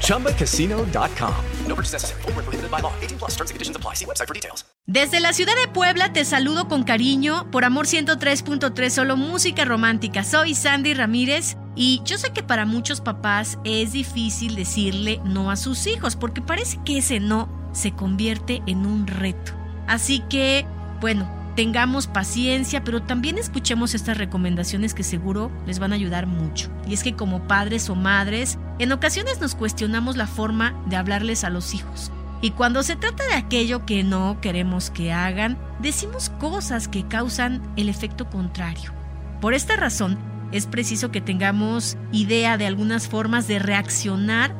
ChumbaCasino.com. No purchase necessary. Full prohibited by law. 18 plus terms and conditions apply. See website for details. Desde la ciudad de Puebla te saludo con cariño por Amor 103.3, solo música romántica. Soy Sandy Ramírez y yo sé que para muchos papás es difícil decirle no a sus hijos porque parece que ese no se convierte en un reto. Así que, bueno, tengamos paciencia, pero también escuchemos estas recomendaciones que seguro les van a ayudar mucho. Y es que como padres o madres, en ocasiones nos cuestionamos la forma de hablarles a los hijos. Y cuando se trata de aquello que no queremos que hagan, decimos cosas que causan el efecto contrario. Por esta razón, es preciso que tengamos idea de algunas formas de reaccionar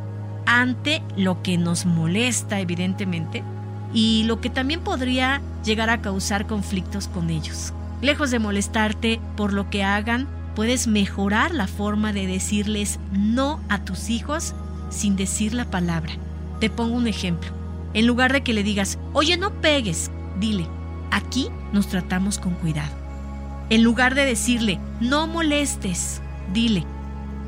ante lo que nos molesta, evidentemente, y lo que también podría llegar a causar conflictos con ellos. Lejos de molestarte por lo que hagan, puedes mejorar la forma de decirles no a tus hijos sin decir la palabra. Te pongo un ejemplo. En lugar de que le digas, oye, no pegues, dile, aquí nos tratamos con cuidado. En lugar de decirle, no molestes, dile,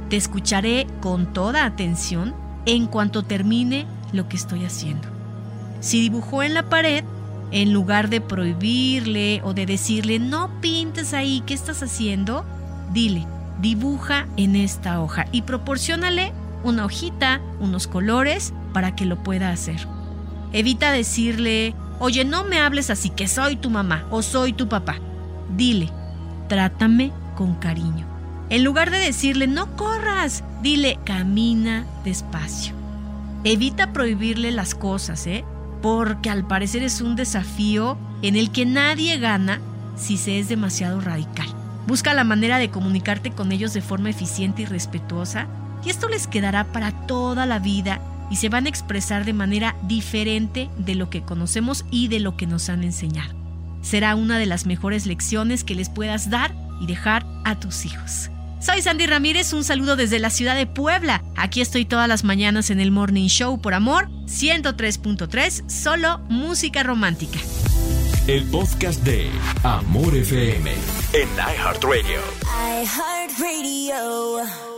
te escucharé con toda atención en cuanto termine lo que estoy haciendo. Si dibujó en la pared, en lugar de prohibirle o de decirle, no pintes ahí, ¿qué estás haciendo? Dile, dibuja en esta hoja y proporcionale una hojita, unos colores para que lo pueda hacer. Evita decirle, oye, no me hables así que soy tu mamá o soy tu papá. Dile, trátame con cariño. En lugar de decirle, no corras, dile, camina despacio. Evita prohibirle las cosas, ¿eh? Porque al parecer es un desafío en el que nadie gana si se es demasiado radical. Busca la manera de comunicarte con ellos de forma eficiente y respetuosa y esto les quedará para toda la vida y se van a expresar de manera diferente de lo que conocemos y de lo que nos han enseñado. Será una de las mejores lecciones que les puedas dar y dejar a tus hijos. Soy Sandy Ramírez, un saludo desde la ciudad de Puebla. Aquí estoy todas las mañanas en el Morning Show por Amor 103.3, solo música romántica. El podcast de Amor FM en iHeartRadio. iHeartRadio.